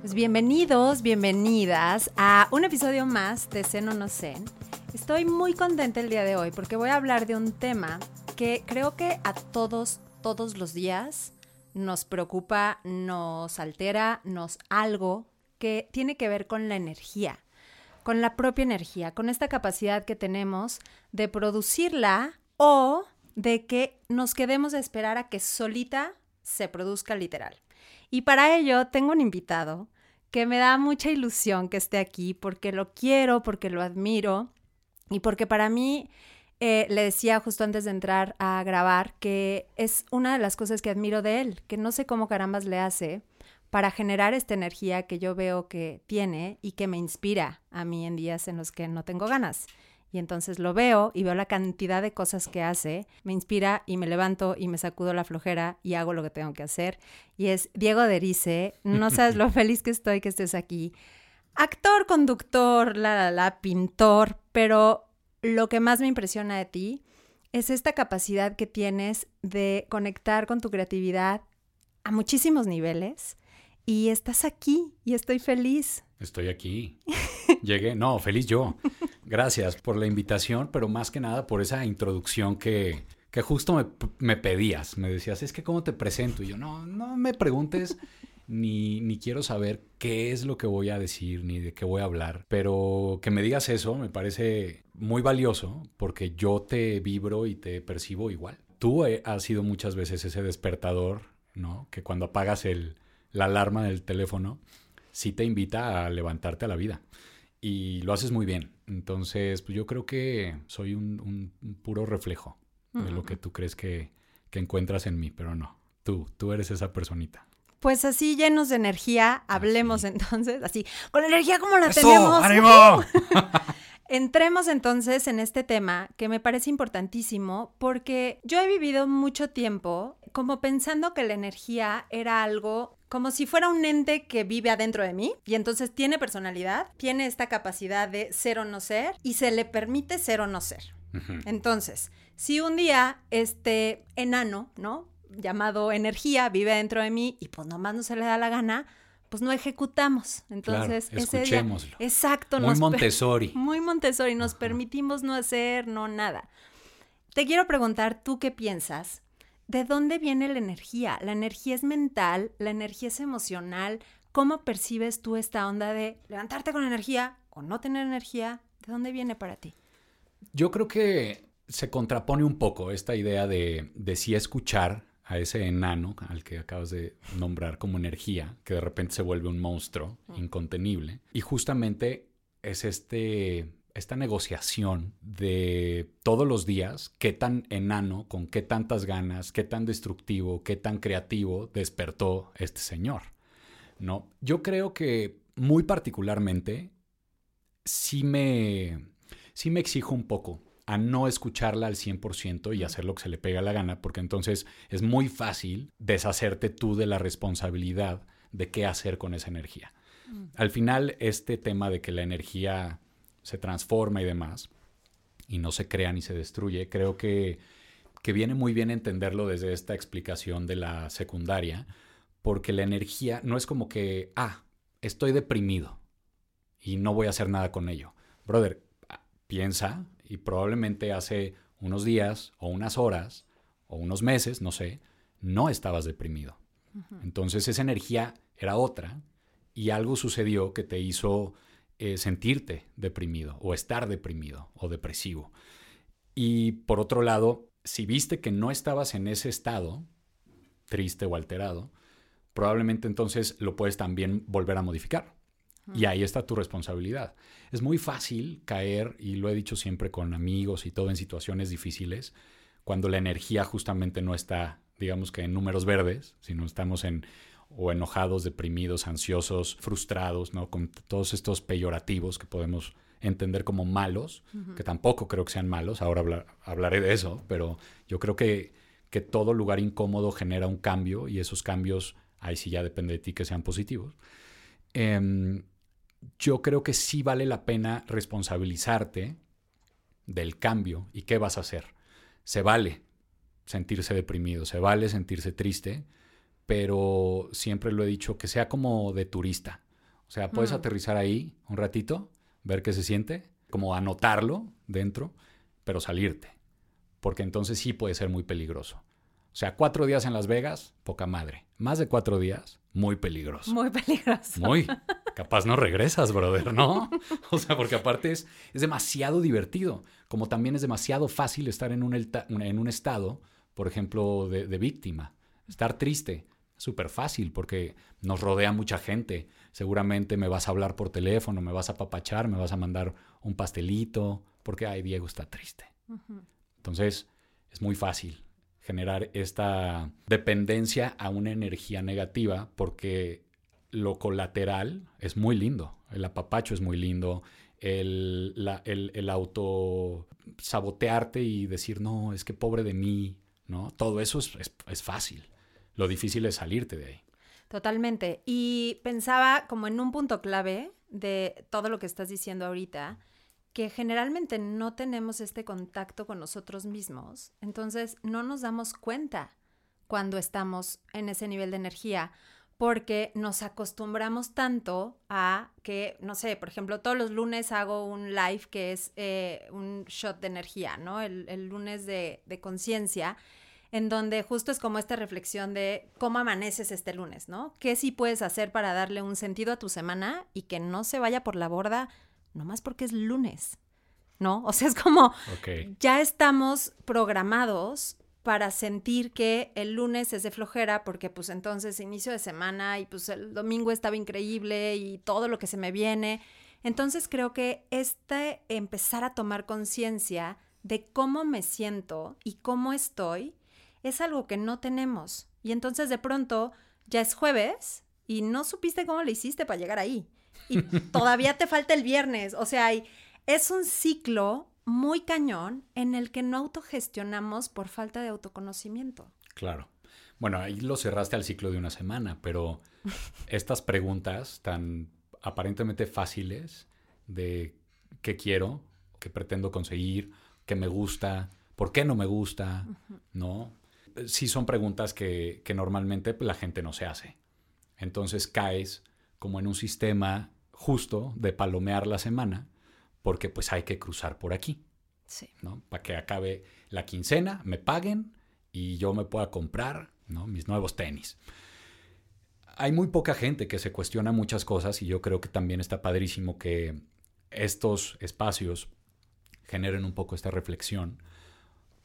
Pues bienvenidos, bienvenidas a un episodio más de Zen o No Zen. Estoy muy contenta el día de hoy porque voy a hablar de un tema que creo que a todos, todos los días nos preocupa, nos altera, nos algo que tiene que ver con la energía, con la propia energía, con esta capacidad que tenemos de producirla o de que nos quedemos a esperar a que solita se produzca literal. Y para ello tengo un invitado que me da mucha ilusión que esté aquí porque lo quiero, porque lo admiro y porque para mí, eh, le decía justo antes de entrar a grabar, que es una de las cosas que admiro de él, que no sé cómo carambas le hace para generar esta energía que yo veo que tiene y que me inspira a mí en días en los que no tengo ganas. Y entonces lo veo y veo la cantidad de cosas que hace, me inspira y me levanto y me sacudo la flojera y hago lo que tengo que hacer. Y es Diego Derice, no sabes lo feliz que estoy que estés aquí. Actor, conductor, la, la, la, pintor, pero lo que más me impresiona de ti es esta capacidad que tienes de conectar con tu creatividad a muchísimos niveles y estás aquí y estoy feliz. Estoy aquí. Llegué, no, feliz yo. Gracias por la invitación, pero más que nada por esa introducción que, que justo me, pedías. Me decías, es que cómo te presento. Y yo, no, no me preguntes, ni, ni quiero saber qué es lo que voy a decir, ni de qué voy a hablar. Pero que me digas eso me parece muy valioso porque yo te vibro y te percibo igual. Tú has sido muchas veces ese despertador, ¿no? Que cuando apagas el la alarma del teléfono, sí te invita a levantarte a la vida. Y lo haces muy bien. Entonces, pues yo creo que soy un, un puro reflejo de lo que tú crees que, que, encuentras en mí, pero no. Tú, tú eres esa personita. Pues así llenos de energía, hablemos así. entonces, así, con energía como la ¡Eso, tenemos. ¡Ánimo! Entremos entonces en este tema que me parece importantísimo porque yo he vivido mucho tiempo como pensando que la energía era algo como si fuera un ente que vive adentro de mí y entonces tiene personalidad, tiene esta capacidad de ser o no ser y se le permite ser o no ser. Uh -huh. Entonces, si un día este enano, ¿no? Llamado energía vive dentro de mí y pues nomás no se le da la gana, pues no ejecutamos. Entonces, claro, ese día, exacto, muy Montessori. Muy Montessori, nos permitimos no hacer, no nada. Te quiero preguntar, ¿tú qué piensas? ¿De dónde viene la energía? ¿La energía es mental? ¿La energía es emocional? ¿Cómo percibes tú esta onda de levantarte con energía o no tener energía? ¿De dónde viene para ti? Yo creo que se contrapone un poco esta idea de, de sí escuchar a ese enano al que acabas de nombrar como energía, que de repente se vuelve un monstruo incontenible. Y justamente es este, esta negociación de todos los días, qué tan enano, con qué tantas ganas, qué tan destructivo, qué tan creativo despertó este señor. ¿no? Yo creo que muy particularmente sí me, sí me exijo un poco a no escucharla al 100% y hacer lo que se le pega la gana, porque entonces es muy fácil deshacerte tú de la responsabilidad de qué hacer con esa energía. Al final, este tema de que la energía se transforma y demás, y no se crea ni se destruye, creo que, que viene muy bien entenderlo desde esta explicación de la secundaria, porque la energía no es como que, ah, estoy deprimido y no voy a hacer nada con ello. Brother, piensa y probablemente hace unos días o unas horas o unos meses, no sé, no estabas deprimido. Uh -huh. Entonces esa energía era otra y algo sucedió que te hizo eh, sentirte deprimido o estar deprimido o depresivo. Y por otro lado, si viste que no estabas en ese estado, triste o alterado, probablemente entonces lo puedes también volver a modificar. Y ahí está tu responsabilidad. Es muy fácil caer, y lo he dicho siempre con amigos y todo en situaciones difíciles, cuando la energía justamente no está, digamos que en números verdes, sino estamos en o enojados, deprimidos, ansiosos, frustrados, ¿no? Con todos estos peyorativos que podemos entender como malos, uh -huh. que tampoco creo que sean malos, ahora hablar, hablaré de eso, pero yo creo que, que todo lugar incómodo genera un cambio y esos cambios, ahí sí ya depende de ti que sean positivos. Eh, yo creo que sí vale la pena responsabilizarte del cambio y qué vas a hacer. Se vale sentirse deprimido, se vale sentirse triste, pero siempre lo he dicho que sea como de turista. O sea, puedes Mm. aterrizar ahí un ratito, ver qué se siente, como anotarlo dentro, pero salirte. Porque entonces sí puede ser muy peligroso. O sea, cuatro días en Las Vegas, poca madre. Más de cuatro días, muy peligroso. Muy peligroso. Muy. Capaz no regresas, brother, ¿no? O sea, porque aparte es, es demasiado divertido. Como también es demasiado fácil estar en un, en un estado, por ejemplo, de, de víctima. Estar triste. Súper fácil porque nos rodea mucha gente. Seguramente me vas a hablar por teléfono, me vas a papachar, me vas a mandar un pastelito, porque, ay, Diego está triste. Entonces, es muy fácil generar esta dependencia a una energía negativa porque lo colateral es muy lindo. El apapacho es muy lindo. El, la- el, el auto sabotearte y decir, no, es que pobre de mí, ¿no? Todo eso es, es- es fácil. Lo difícil es salirte de ahí. Totalmente. Y pensaba como en un punto clave de todo lo que estás diciendo ahorita, que generalmente no tenemos este contacto con nosotros mismos, entonces no nos damos cuenta cuando estamos en ese nivel de energía, porque nos acostumbramos tanto a que, no sé, por ejemplo, todos los lunes hago un live que es eh, un shot de energía, ¿no? El, el lunes de, de conciencia en donde justo es como esta reflexión de cómo amaneces este lunes, ¿no? ¿Qué sí puedes hacer para darle un sentido a tu semana y que no se vaya por la borda nomás porque es lunes, ¿no? O sea, es como Ok. ya estamos programados para sentir que el lunes es de flojera porque pues entonces inicio de semana y pues el domingo estaba increíble y todo lo que se me viene. Entonces creo que este empezar a tomar conciencia de cómo me siento y cómo estoy es algo que no tenemos. Y entonces de pronto ya es jueves y no supiste cómo le hiciste para llegar ahí. Y todavía te falta el viernes. O sea, hay- es un ciclo muy cañón en el que no autogestionamos por falta de autoconocimiento. Claro. Bueno, ahí lo cerraste al ciclo de una semana, pero estas preguntas tan aparentemente fáciles de qué quiero, qué pretendo conseguir, qué me gusta, por qué no me gusta, ¿no? Sí son preguntas que, que normalmente la gente no se hace. Entonces caes como en un sistema justo de palomear la semana porque pues hay que cruzar por aquí. Sí. ¿no? Para que acabe la quincena, me paguen y yo me pueda comprar, ¿no? Mis nuevos tenis. Hay muy poca gente que se cuestiona muchas cosas y yo creo que también está padrísimo que estos espacios generen un poco esta reflexión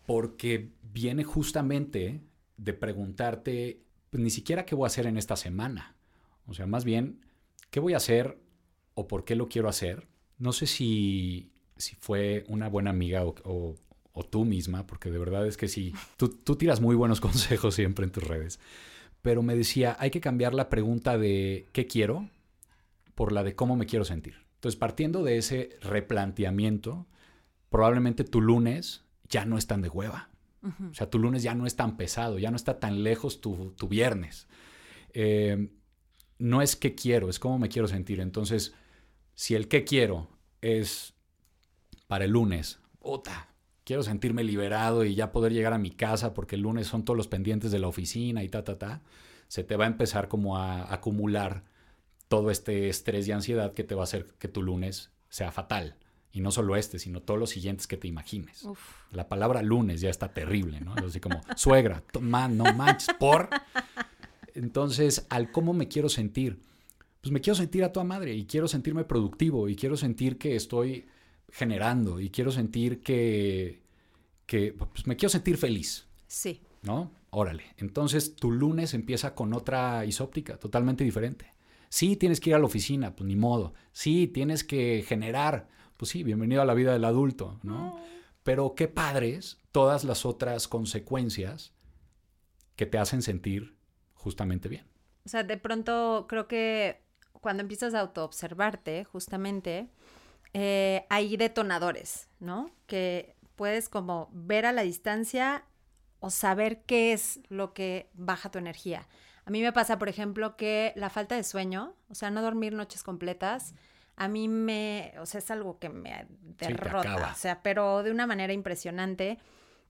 porque viene justamente de preguntarte pues, ni siquiera qué voy a hacer en esta semana. O sea, más bien, ¿qué voy a hacer o por qué lo quiero hacer? No sé si, si fue una buena amiga o, tú misma, porque de verdad es que sí, tú, tú tiras muy buenos consejos siempre en tus redes, pero me decía, hay que cambiar la pregunta de ¿qué quiero? por la de cómo me quiero sentir. Entonces, partiendo de ese replanteamiento, probablemente tu lunes ya no es tan de hueva. O sea, tu lunes ya no es tan pesado, ya no está tan lejos tu, viernes. Eh, no es qué quiero, es cómo me quiero sentir. Entonces, si el qué quiero es para el lunes, puta, quiero sentirme liberado y ya poder llegar a mi casa porque el lunes son todos los pendientes de la oficina y ta, ta, ta, se te va a empezar como a acumular todo este estrés y ansiedad que te va a hacer que tu lunes sea fatal. Y no solo este, sino todos los siguientes que te imagines. Uf. La palabra lunes ya está terrible, ¿no? Así como, suegra, man, no manches, por. Entonces, al cómo me quiero sentir, pues me quiero sentir a toda madre y quiero sentirme productivo y quiero sentir que estoy generando y quiero sentir que, que pues me quiero sentir feliz, Sí. ¿no? Órale. Entonces, tu lunes empieza con otra isóptica totalmente diferente. Sí, tienes que ir a la oficina, pues ni modo. Sí, tienes que generar, pues sí, bienvenido a la vida del adulto, ¿no? Pero qué padres todas las otras consecuencias que te hacen sentir justamente bien. O sea, de pronto creo que cuando empiezas a autoobservarte, justamente, eh, hay detonadores, ¿no? Que puedes como ver a la distancia o saber qué es lo que baja tu energía. A mí me pasa, por ejemplo, que la falta de sueño, o sea, no dormir noches completas, a mí me, o sea, es algo que me derrota, acaba. o sea, pero de una manera impresionante.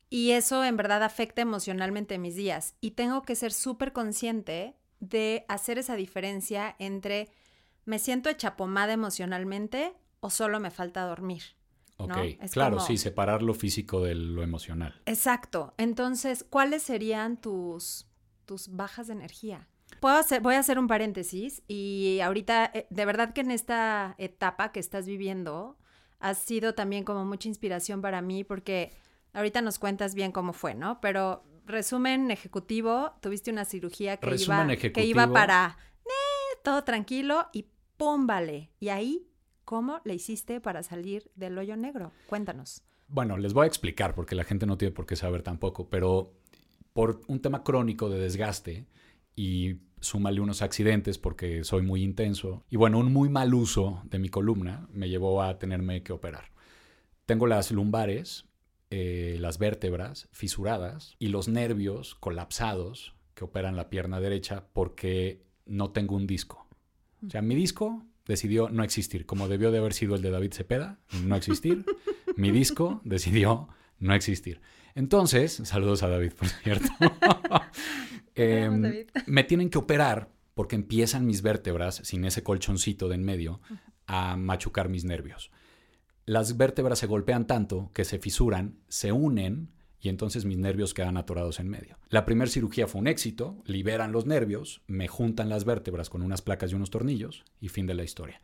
Y eso en verdad afecta emocionalmente mis días. Y tengo que ser súper consciente de hacer esa diferencia entre ¿me siento hecha pomada emocionalmente o solo me falta dormir? Ok, claro, sí, separar lo físico de lo emocional. Exacto. Entonces, ¿cuáles serían tus, tus bajas de energía? Puedo hacer, voy a hacer un paréntesis y ahorita, eh, de verdad que en esta etapa que estás viviendo, ha sido también como mucha inspiración para mí porque ahorita nos cuentas bien cómo fue, ¿no? Pero resumen ejecutivo, tuviste una cirugía que, iba, que iba para eh, todo tranquilo y pum, vale. Y ahí ¿Cómo le hiciste para salir del hoyo negro? Cuéntanos. Bueno, les voy a explicar porque la gente no tiene por qué saber tampoco, pero por un tema crónico de desgaste y súmale unos accidentes porque soy muy intenso y bueno, un muy mal uso de mi columna me llevó a tenerme que operar. Tengo las lumbares, eh, las vértebras fisuradas y los nervios colapsados que operan la pierna derecha porque no tengo un disco. O sea, mi disco decidió no existir, como debió de haber sido el de David Cepeda, no existir. Mi disco decidió no existir. Entonces, saludos a David, por cierto. Em, me tienen que operar porque empiezan mis vértebras, sin ese colchoncito de en medio, a machucar mis nervios. Las vértebras se golpean tanto que se fisuran, se unen y entonces mis nervios quedan atorados en medio. La primera cirugía fue un éxito, liberan los nervios, me juntan las vértebras con unas placas y unos tornillos y fin de la historia.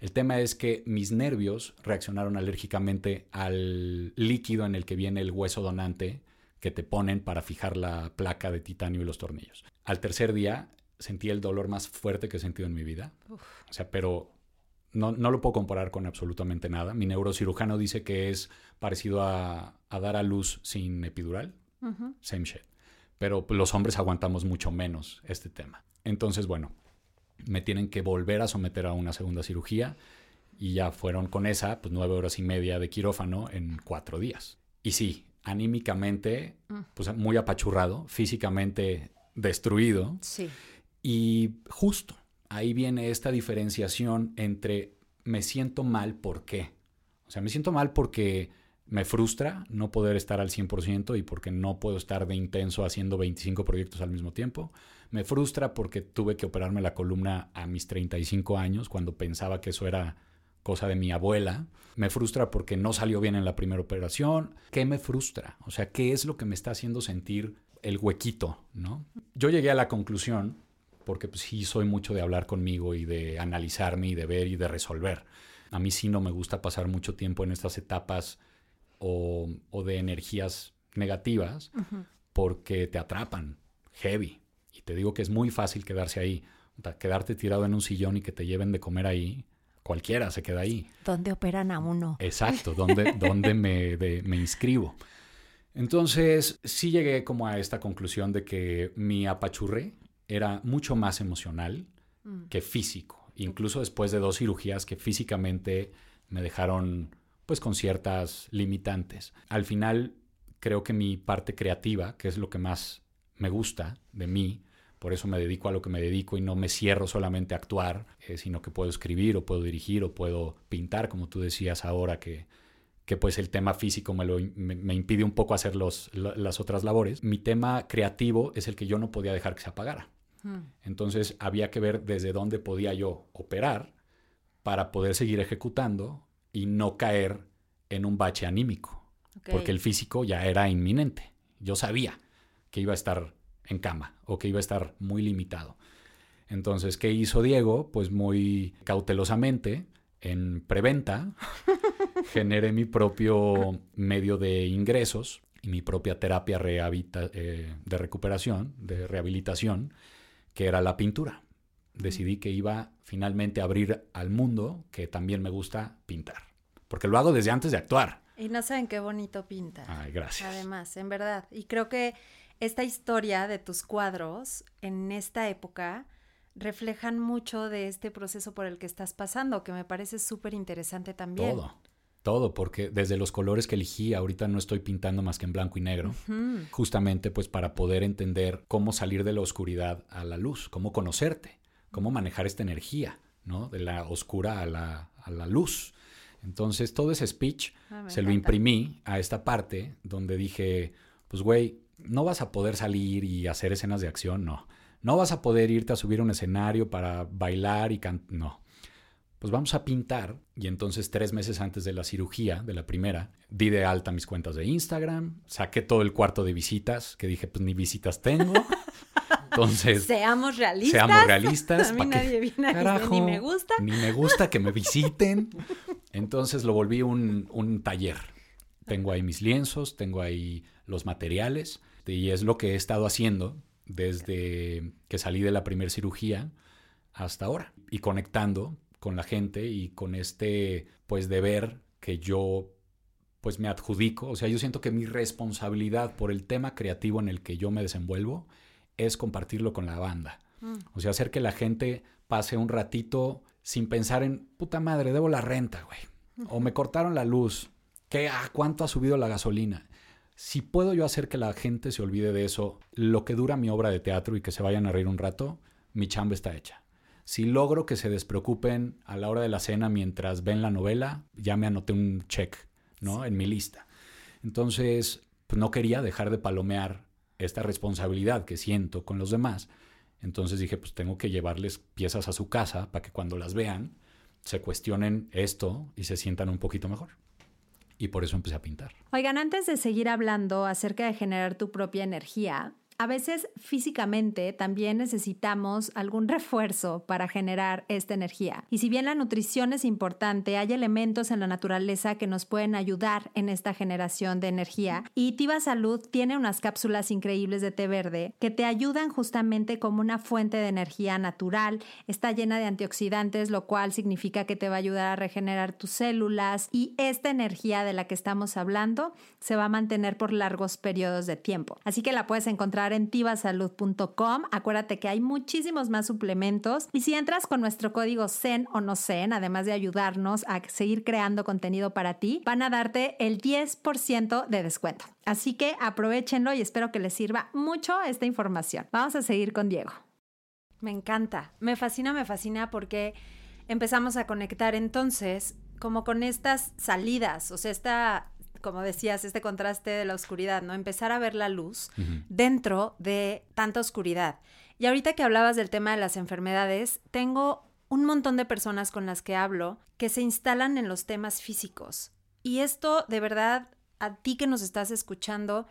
El tema es que mis nervios reaccionaron alérgicamente al líquido en el que viene el hueso donante que te ponen para fijar la placa de titanio y los tornillos. Al tercer día sentí el dolor más fuerte que he sentido en mi vida. O sea, pero no, lo puedo comparar con absolutamente nada. Mi neurocirujano dice que es parecido a, dar a luz sin epidural. Same shit. Pero los hombres aguantamos mucho menos este tema. Entonces, bueno, me tienen que volver a someter a una segunda cirugía y ya fueron con esa, pues nueve horas y media de quirófano en cuatro días. Y sí, anímicamente, mm. pues muy apachurrado, físicamente destruido. Sí. Y justo, ahí viene esta diferenciación entre me siento mal, ¿por qué? O sea, me siento mal porque me frustra no poder estar al 100% y porque no puedo estar de intenso haciendo 25 proyectos al mismo tiempo. Me frustra porque tuve que operarme la columna a mis 35 años cuando pensaba que eso era cosa de mi abuela. Me frustra porque no salió bien en la primera operación. ¿Qué me frustra? O sea, ¿qué es lo que me está haciendo sentir el huequito, no? Yo llegué a la conclusión porque pues, sí soy mucho de hablar conmigo y de analizarme y de ver y de resolver. A mí sí no me gusta pasar mucho tiempo en estas etapas o, de energías negativas porque te atrapan heavy. Y te digo que es muy fácil quedarse ahí. Quedarte tirado en un sillón y que te lleven de comer ahí, cualquiera se queda ahí. ¿Dónde operan a uno? Exacto, ¿dónde, dónde me, me inscribo? Entonces, sí llegué como a esta conclusión de que mi apachurré era mucho más emocional mm. que físico, incluso después de dos cirugías que físicamente me dejaron pues con ciertas limitantes. Al final creo que mi parte creativa, que es lo que más me gusta de mí, por eso me dedico a lo que me dedico y no me cierro solamente a actuar, eh, sino que puedo escribir o puedo dirigir o puedo pintar, como tú decías ahora que, que pues el tema físico me, lo, me, impide un poco hacer los, las otras labores. Mi tema creativo es el que yo no podía dejar que se apagara. Entonces había que ver desde dónde podía yo operar para poder seguir ejecutando y no caer en un bache anímico, porque el físico ya era inminente. Yo sabía que iba a estar en cama o que iba a estar muy limitado. Entonces, ¿qué hizo Diego? Pues muy cautelosamente, en preventa, generé mi propio medio de ingresos y mi propia terapia eh, de recuperación, de rehabilitación, que era la pintura. Decidí que iba finalmente a abrir al mundo que también me gusta pintar. Porque lo hago desde antes de actuar. Y no saben qué bonito pinta. Ay, gracias. Además, en verdad. Y creo que esta historia de tus cuadros en esta época reflejan mucho de este proceso por el que estás pasando, que me parece súper interesante también. Todo. Todo, porque desde los colores que elegí, ahorita no estoy pintando más que en blanco y negro, justamente pues para poder entender cómo salir de la oscuridad a la luz, cómo conocerte, cómo manejar esta energía, ¿no? De la oscura a la, a la luz. Entonces, todo ese speech ah, se lo imprimí a esta parte donde dije, pues güey, no vas a poder salir y hacer escenas de acción, no. No vas a poder irte a subir a un escenario para bailar y cantar, no pues vamos a pintar. Y entonces tres meses antes de la cirugía, de la primera, di de alta mis cuentas de Instagram, saqué todo el cuarto de visitas, que dije, pues ni visitas tengo. Entonces, seamos realistas. Seamos realistas. A mí nadie viene ni me gusta. Ni me gusta que me visiten. Entonces lo volví un, un taller. Tengo ahí mis lienzos, tengo ahí los materiales y es lo que he estado haciendo desde que salí de la primera cirugía hasta ahora y conectando con la gente y con este pues deber que yo pues me adjudico, o sea, yo siento que mi responsabilidad por el tema creativo en el que yo me desenvuelvo es compartirlo con la banda. Mm. O sea, hacer que la gente pase un ratito sin pensar en, puta madre, debo la renta, güey. O me cortaron la luz. ¿Qué, ah, ¿Cuánto ha subido la gasolina? Si puedo yo hacer que la gente se olvide de eso, lo que dura mi obra de teatro y que se vayan a reír un rato, mi chamba está hecha. Si logro que se despreocupen a la hora de la cena mientras ven la novela, ya me anoté un check, ¿no? En mi lista. Entonces, pues no quería dejar de palomear esta responsabilidad que siento con los demás. Entonces dije, pues tengo que llevarles piezas a su casa para que cuando las vean se cuestionen esto y se sientan un poquito mejor. Y por eso empecé a pintar. Oigan, antes de seguir hablando acerca de generar tu propia energía, a veces físicamente también necesitamos algún refuerzo para generar esta energía. Y si bien la nutrición es importante, hay elementos en la naturaleza que nos pueden ayudar en esta generación de energía. Y Tiva Salud tiene unas cápsulas increíbles de té verde que te ayudan justamente como una fuente de energía natural. Está llena de antioxidantes, lo cual significa que te va a ayudar a regenerar tus células y esta energía de la que estamos hablando se va a mantener por largos periodos de tiempo. Así que la puedes encontrar en tivasalud.com. Acuérdate que hay muchísimos más suplementos y si entras con nuestro código CEN o no CEN, además de ayudarnos a seguir creando contenido para ti, van a darte el 10% de descuento. Así que aprovechenlo y espero que les sirva mucho esta información. Vamos a seguir con Diego. Me encanta, me fascina, me fascina porque empezamos a conectar entonces como con estas salidas, o sea, esta como decías, este contraste de la oscuridad, ¿no? Empezar a ver la luz dentro de tanta oscuridad. Y ahorita que hablabas del tema de las enfermedades, tengo un montón de personas con las que hablo que se instalan en los temas físicos. Y esto, de verdad, a ti que nos estás escuchando,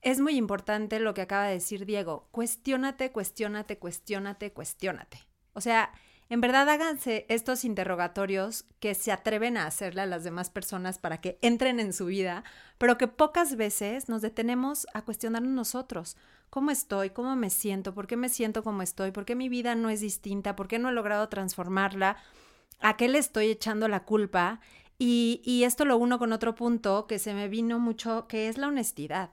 es muy importante lo que acaba de decir Diego. Cuestiónate, cuestiónate, cuestiónate, cuestiónate. O sea, en verdad háganse estos interrogatorios que se atreven a hacerle a las demás personas para que entren en su vida, pero que pocas veces nos detenemos a cuestionarnos nosotros. ¿Cómo estoy? ¿Cómo me siento? ¿Por qué me siento como estoy? ¿Por qué mi vida no es distinta? ¿Por qué no he logrado transformarla? ¿A qué le estoy echando la culpa? Y, y esto lo uno con otro punto que se me vino mucho, que es la honestidad.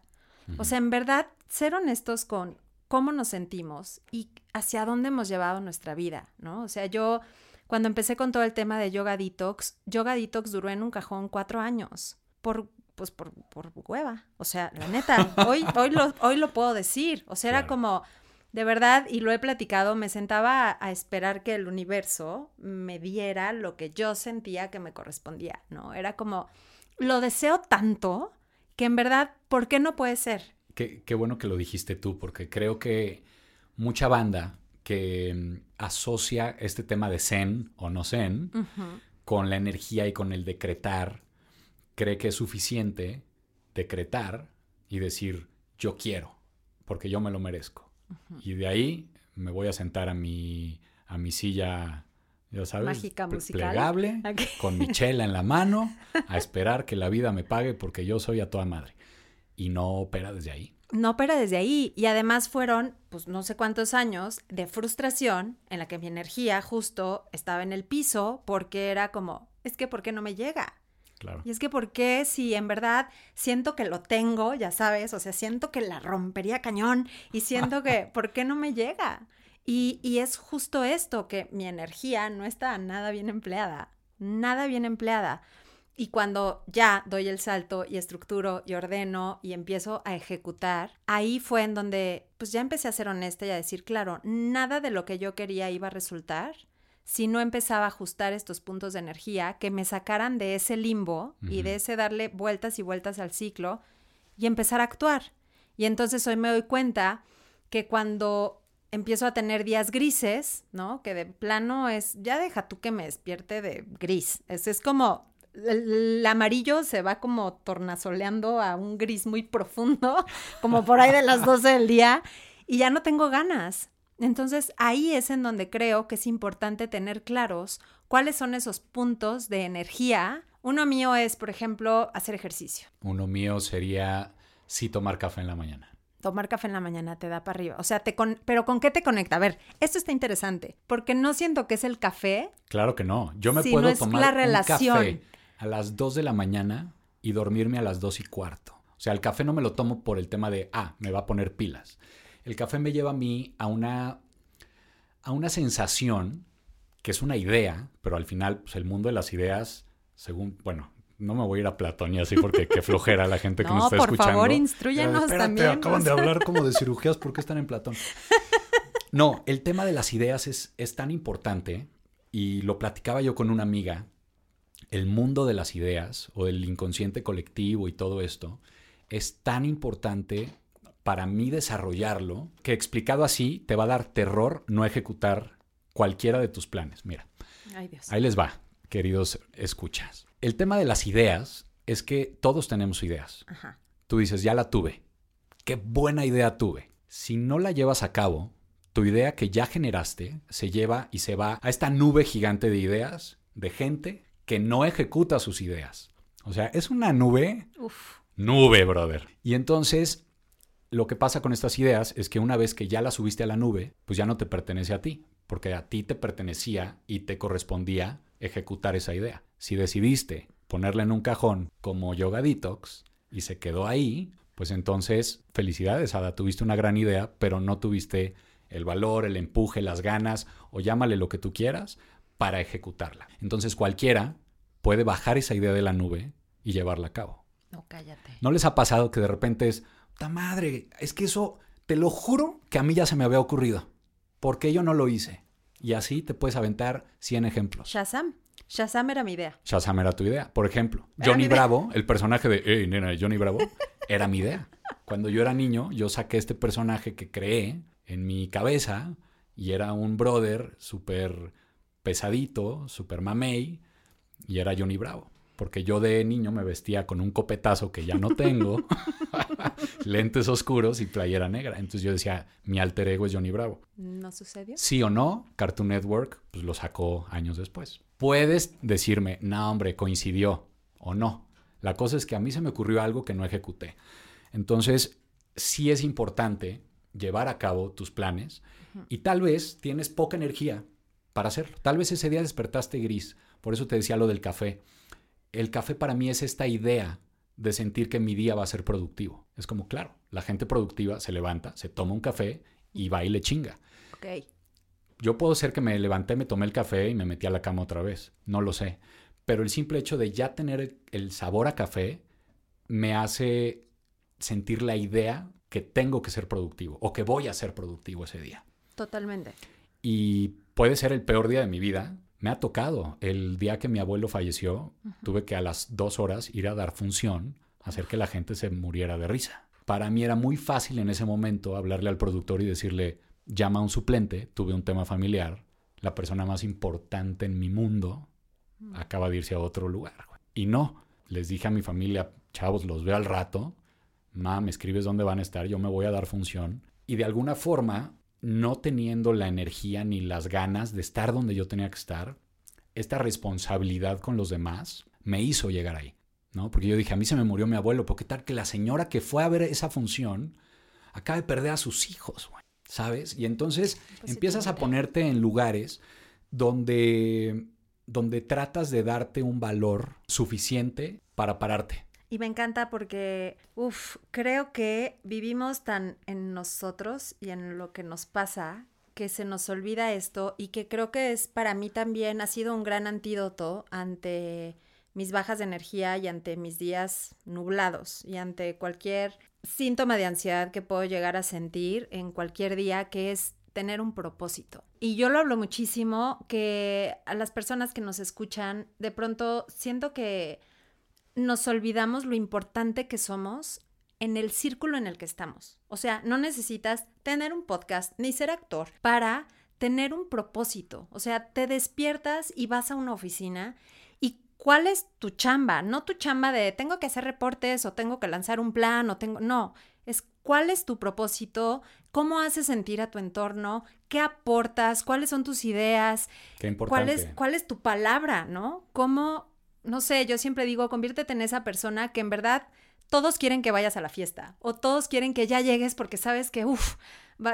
O sea, en verdad, ser honestos con, cómo nos sentimos y hacia dónde hemos llevado nuestra vida, ¿no? O sea, yo cuando empecé con todo el tema de yoga detox, yoga detox duró en un cajón cuatro años por pues por, por hueva. O sea, la neta, hoy, hoy, lo, hoy lo puedo decir. O sea, era como, de verdad, y lo he platicado, me sentaba a, esperar que el universo me diera lo que yo sentía que me correspondía, ¿no? Era como, lo deseo tanto que en verdad, ¿por qué no puede ser? Qué, bueno que lo dijiste tú, porque creo que mucha banda que mm, asocia este tema de zen o no zen con la energía y con el decretar, cree que es suficiente decretar y decir yo quiero, porque yo me lo merezco. Y de ahí me voy a sentar a mi, a mi silla, ya sabes, Mágica plegable, con mi chela en la mano, a esperar que la vida me pague porque yo soy a toda madre y no opera desde ahí. No opera desde ahí. Y además fueron, pues no sé cuántos años de frustración en la que mi energía justo estaba en el piso porque era como, es que ¿por qué no me llega? Claro. Y es que ¿por qué si en verdad siento que lo tengo, ya sabes, o sea, siento que la rompería cañón y siento que ¿por qué no me llega? Y, y es justo esto, que mi energía no está nada bien empleada, nada bien empleada. Y cuando ya doy el salto y estructuro y ordeno y empiezo a ejecutar, ahí fue en donde pues ya empecé a ser honesta y a decir, claro, nada de lo que yo quería iba a resultar si no empezaba a ajustar estos puntos de energía que me sacaran de ese limbo y de ese darle vueltas y vueltas al ciclo y empezar a actuar. Y entonces hoy me doy cuenta que cuando empiezo a tener días grises, ¿no? Que de plano es, ya deja tú que me despierte de gris. Es, es como, el, amarillo se va como tornasoleando a un gris muy profundo, como por ahí de las 12 del día, y ya no tengo ganas. Entonces ahí es en donde creo que es importante tener claros cuáles son esos puntos de energía. Uno mío es, por ejemplo, hacer ejercicio. Uno mío sería sí tomar café en la mañana. Tomar café en la mañana te da para arriba. O sea, te con... pero ¿con qué te conecta? A ver, esto está interesante, porque no siento que es el café. Claro que no. Yo me Si puedo no es tomar la un relación. café a las 2 de la mañana y dormirme a las 2 y cuarto. O sea, el café no me lo tomo por el tema de, ah, me va a poner pilas. El café me lleva a mí a una, a una sensación que es una idea, pero al final, pues el mundo de las ideas, según, bueno, no me voy a ir a Platón y así porque qué flojera la gente que No, me está por escuchando. favor, instrúyenos Espérate, también, Acaban de hablar como de cirugías, ¿por qué están en Platón? No, el tema de las ideas es, es tan importante y lo platicaba yo con una amiga. El mundo de las ideas o del inconsciente colectivo y todo esto es tan importante para mí desarrollarlo que explicado así te va a dar terror no ejecutar cualquiera de tus planes. Mira, Ay, Dios. ahí les va, queridos escuchas. El tema de las ideas es que todos tenemos ideas. Ajá. Tú dices, ya la tuve. Qué buena idea tuve. Si no la llevas a cabo, tu idea que ya generaste se lleva y se va a esta nube gigante de ideas, de gente que no ejecuta sus ideas. O sea, es una nube, Uf. nube, brother. Y entonces, lo que pasa con estas ideas es que una vez que ya las subiste a la nube, pues ya no te pertenece a ti, porque a ti te pertenecía y te correspondía ejecutar esa idea. Si decidiste ponerla en un cajón como Yoga Detox y se quedó ahí, pues entonces, felicidades, Ada, tuviste una gran idea, pero no tuviste el valor, el empuje, las ganas, o llámale lo que tú quieras, para ejecutarla. Entonces cualquiera puede bajar esa idea de la nube y llevarla a cabo. No, cállate. ¿No les ha pasado que de repente es, ¡ta madre! Es que eso, te lo juro que a mí ya se me había ocurrido. ¿Por qué yo no lo hice? Y así te puedes aventar 100 ejemplos. Shazam. Shazam era mi idea. Shazam era tu idea. Por ejemplo, Era Johnny. Bravo, el personaje de, hey, nena, Johnny Bravo, era mi idea. Cuando yo era niño, yo saqué este personaje que creé en mi cabeza y era un brother súper pesadito, súper mamey, y era Johnny Bravo. Porque yo de niño me vestía con un copetazo que ya no tengo, lentes oscuros y playera negra. Entonces yo decía, mi alter ego es Johnny Bravo. ¿No sucedió? Sí o no, Cartoon Network pues, lo sacó años después. Puedes decirme, no, hombre, coincidió o no. La cosa es que a mí se me ocurrió algo que no ejecuté. Entonces, sí es importante llevar a cabo tus planes y tal vez tienes poca energía para hacerlo. Tal vez ese día despertaste gris. Por eso te decía lo del café. El café para mí es esta idea de sentir que mi día va a ser productivo. Es como, claro, la gente productiva se levanta, se toma un café y va y le chinga. Ok. Yo puedo ser que me levanté, me tomé el café y me metí a la cama otra vez. No lo sé. Pero el simple hecho de ya tener el, el sabor a café me hace sentir la idea que tengo que ser productivo o que voy a ser productivo ese día. Totalmente. Y puede ser el peor día de mi vida. Me ha tocado. El día que mi abuelo falleció, tuve que a las dos horas ir a dar función, hacer que la gente se muriera de risa. Para mí era muy fácil en ese momento hablarle al productor y decirle, llama a un suplente, tuve un tema familiar, la persona más importante en mi mundo acaba de irse a otro lugar. güey". Y no, les dije a mi familia, chavos, los veo al rato, ma, me escribes dónde van a estar, yo me voy a dar función. Y de alguna forma, no teniendo la energía ni las ganas de estar donde yo tenía que estar, esta responsabilidad con los demás me hizo llegar ahí, ¿no? Porque yo dije, a mí se me murió mi abuelo, ¿por qué tal que la señora que fue a ver esa función acaba de perder a sus hijos, güey? ¿Sabes? Y entonces Pues empiezas a ponerte en lugares donde, donde tratas de darte un valor suficiente para pararte. Y me encanta porque, uff, creo que vivimos tan en nosotros y en lo que nos pasa que se nos olvida esto y que creo que es para mí también ha sido un gran antídoto ante mis bajas de energía y ante mis días nublados y ante cualquier síntoma de ansiedad que puedo llegar a sentir en cualquier día, que es tener un propósito. Y yo lo hablo muchísimo, que a las personas que nos escuchan, de pronto siento que nos olvidamos lo importante que somos en el círculo en el que estamos. O sea, no necesitas tener un podcast ni ser actor para tener un propósito. O sea, te despiertas y vas a una oficina y cuál es tu chamba, no tu chamba de tengo que hacer reportes o tengo que lanzar un plan o tengo, no, es cuál es tu propósito, cómo haces sentir a tu entorno, qué aportas, cuáles son tus ideas, qué cuál es, cuál es tu palabra, ¿no? Cómo, no sé, yo siempre digo, conviértete en esa persona que en verdad todos quieren que vayas a la fiesta o todos quieren que ya llegues porque sabes que, uff,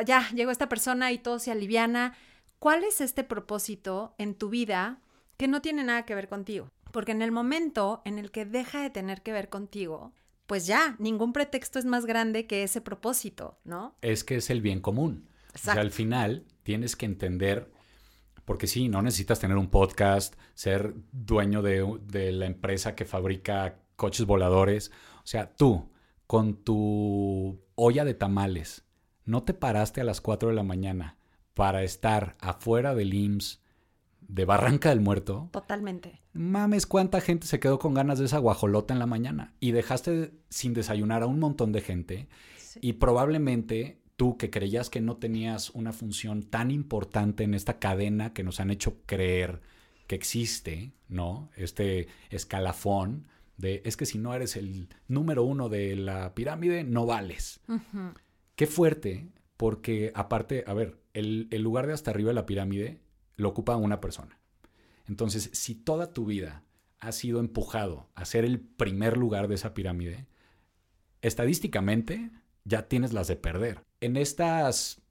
ya llegó esta persona y todo se aliviana. ¿Cuál es este propósito en tu vida que no tiene nada que ver contigo? Porque en el momento en el que deja de tener que ver contigo, pues ya, ningún pretexto es más grande que ese propósito, ¿no? Es que es el bien común. O sea, al final tienes que entender, porque sí, no necesitas tener un podcast, ser dueño de, de la empresa que fabrica coches voladores. O sea, tú, con tu olla de tamales, no te paraste a las 4 de la mañana para estar afuera del IMSS de Barranca del Muerto. Totalmente. Mames, cuánta gente se quedó con ganas de esa guajolota en la mañana y dejaste sin desayunar a un montón de gente y probablemente tú que creías que no tenías una función tan importante en esta cadena que nos han hecho creer que existe, ¿no? Este escalafón de es que si no eres el número uno de la pirámide, no vales. Qué fuerte, porque aparte, a ver, el, el, lugar de hasta arriba de la pirámide lo ocupa una persona. Entonces, si toda tu vida has sido empujado a ser el primer lugar de esa pirámide, estadísticamente ya tienes las de perder. En estas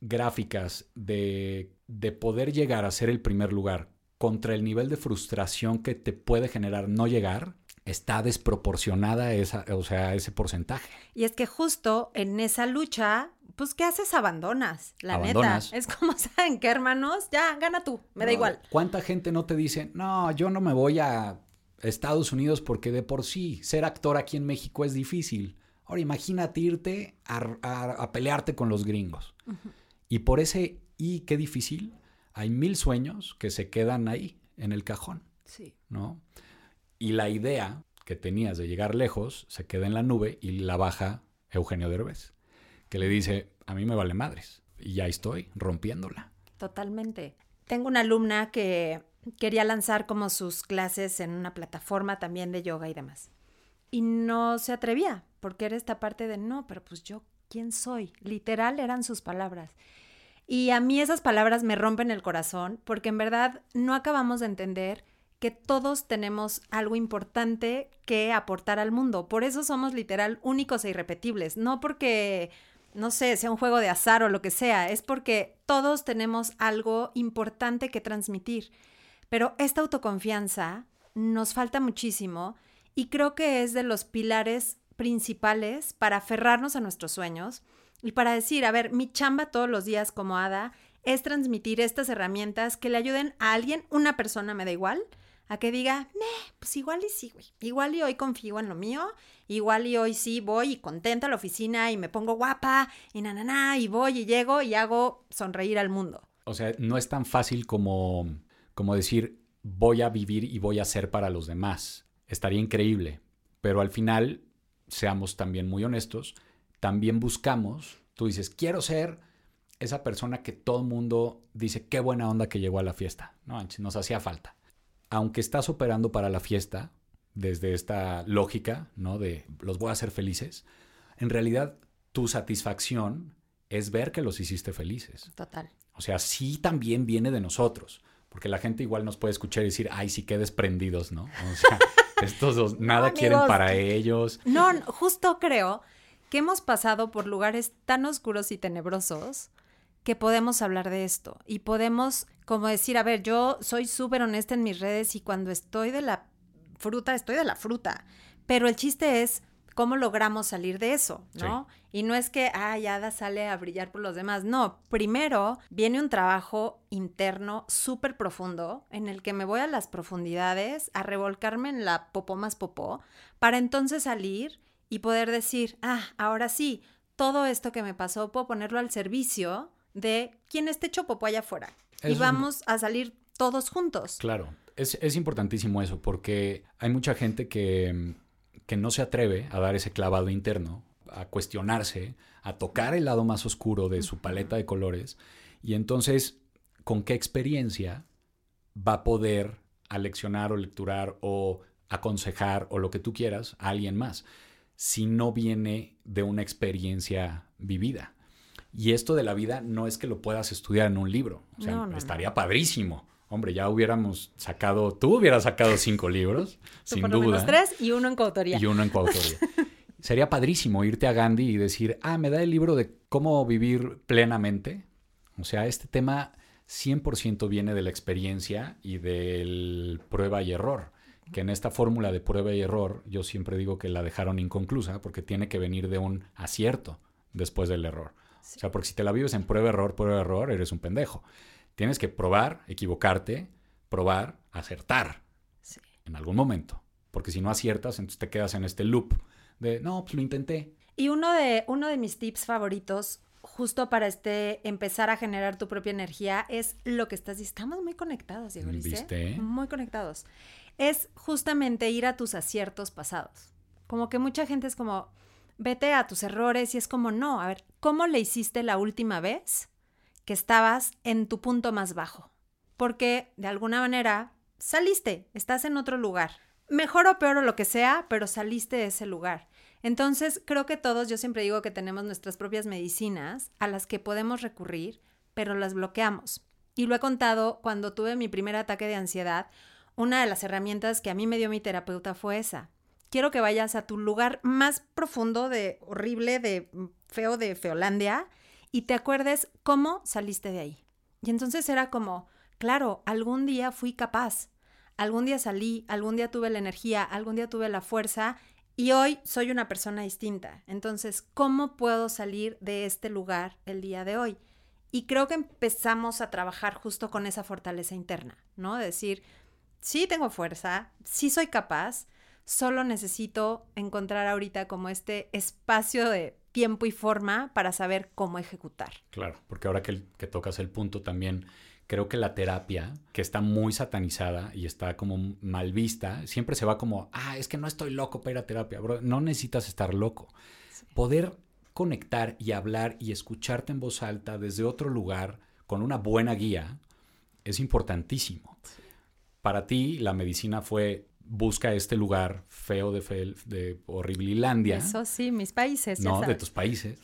gráficas de, de poder llegar a ser el primer lugar contra el nivel de frustración que te puede generar no llegar, está desproporcionada esa, o sea, ese porcentaje. Y es que justo en esa lucha, pues, ¿qué haces? Abandonas, la neta. Es como, ¿saben qué, hermanos? Ya, gana tú, me da igual. ¿Cuánta gente no te dice, no, yo no me voy a Estados Unidos porque de por sí ser actor aquí en México es difícil? Ahora imagínate irte a, pelearte con los gringos. Y por ese, y qué difícil, hay mil sueños que se quedan ahí, en el cajón. Sí. ¿No? Y la idea que tenías de llegar lejos se queda en la nube y la baja Eugenio Derbez, que le dice, a mí me vale madres. Y ya estoy rompiéndola. Totalmente. Tengo una alumna que quería lanzar como sus clases en una plataforma también de yoga y demás. Y no se atrevía, porque era esta parte de, no, pero pues yo, ¿quién soy? Literal eran sus palabras. Y a mí esas palabras me rompen el corazón, porque en verdad no acabamos de entender que todos tenemos algo importante que aportar al mundo. Por eso somos literal únicos e irrepetibles. No porque, no sé, sea un juego de azar o lo que sea, es porque todos tenemos algo importante que transmitir. Pero esta autoconfianza nos falta muchísimo y creo que es de los pilares principales para aferrarnos a nuestros sueños y para decir, a ver, mi chamba todos los días como hada es transmitir estas herramientas que le ayuden a alguien, una persona me da igual, a que diga, pues igual y sí. Igual y hoy confío en lo mío, igual y hoy sí voy y contenta a la oficina y me pongo guapa y na, na, na, y voy y llego y hago sonreír al mundo. O sea, no es tan fácil como, como decir, voy a vivir y voy a ser para los demás. Estaría increíble, pero al final, seamos también muy honestos, también buscamos, tú dices, quiero ser esa persona que todo el mundo dice, qué buena onda que llegó a la fiesta. No, nos hacía falta aunque estás operando para la fiesta, desde esta lógica, ¿no? De los voy a hacer felices, en realidad tu satisfacción es ver que los hiciste felices. Total. O sea, sí también viene de nosotros, porque la gente igual nos puede escuchar y decir, ay, sí que desprendidos, ¿no? O sea, estos dos nada quieren para ellos. No, justo creo que hemos pasado por lugares tan oscuros y tenebrosos que podemos hablar de esto y podemos como decir, a ver, yo soy súper honesta en mis redes y cuando estoy de la fruta, estoy de la fruta, pero el chiste es cómo logramos salir de eso, ¿no? Y no es que, ay, Ada sale a brillar por los demás, no, primero viene un trabajo interno súper profundo en el que me voy a las profundidades, a revolcarme en la popó más popó, para entonces salir y poder decir, ah, ahora sí, todo esto que me pasó puedo ponerlo al servicio de quien esté hecho popó allá afuera. y vamos a salir todos juntos. Claro, es, importantísimo eso porque hay mucha gente que, que no se atreve a dar ese clavado interno, a cuestionarse, a tocar el lado más oscuro de su paleta de colores, y entonces, ¿con qué experiencia va a poder aleccionar o lecturar o aconsejar o lo que tú quieras a alguien más, si no viene de una experiencia vivida? Y esto de la vida no es que lo puedas estudiar en un libro, o sea, estaría padrísimo Hombre, ya hubiéramos sacado, tú hubieras sacado cinco libros, sin por duda. tres y uno en coautoría. Y uno en coautoría. Sería padrísimo irte a Gandhi y decir, ah, me da el libro de cómo vivir plenamente. O sea, este tema 100% viene de la experiencia y del prueba y error. Que en esta fórmula de prueba y error, yo siempre digo que la dejaron inconclusa porque tiene que venir de un acierto después del error. O sea, porque si te la vives en prueba, error, prueba, error, eres un pendejo. Tienes que probar, equivocarte, probar, acertar en algún momento. Porque si no aciertas, entonces te quedas en este loop de, no, pues lo intenté. Y uno de, uno de mis tips favoritos justo para este empezar a generar tu propia energía es lo que estás estamos muy conectados, Diego, ¿Viste? Muy conectados. Es justamente ir a tus aciertos pasados. Como que mucha gente es como vete a tus errores y es como no, a ver, ¿cómo le hiciste la última vez que estabas en tu punto más bajo, porque de alguna manera saliste, estás en otro lugar. Mejor o peor o lo que sea, pero saliste de ese lugar. Entonces, creo que todos, yo siempre digo que tenemos nuestras propias medicinas a las que podemos recurrir, pero las bloqueamos. Y lo he contado cuando tuve mi primer ataque de ansiedad, una de las herramientas que a mí me dio mi terapeuta fue esa. Quiero que vayas a tu lugar más profundo de horrible, de feo de Feolandia y te acuerdes cómo saliste de ahí. Y entonces era como, claro, algún día fui capaz, algún día salí, algún día tuve la energía, algún día tuve la fuerza y hoy soy una persona distinta. Entonces, ¿cómo puedo salir de este lugar el día de hoy? Y creo que empezamos a trabajar justo con esa fortaleza interna, ¿no? decir, sí tengo fuerza, sí soy capaz, solo necesito encontrar ahorita como este espacio de tiempo y forma para saber cómo ejecutar. Claro, porque ahora que, tocas el punto también, creo que la terapia, que está muy satanizada y está como mal vista, siempre se va como, ah, es que no estoy loco para ir a terapia, bro. No necesitas estar loco. Poder conectar y hablar y escucharte en voz alta desde otro lugar con una buena guía es importantísimo. Para ti la medicina fue busca este lugar feo de, fe, de Horriblilandia. Eso sí, mis países. No, de tus países.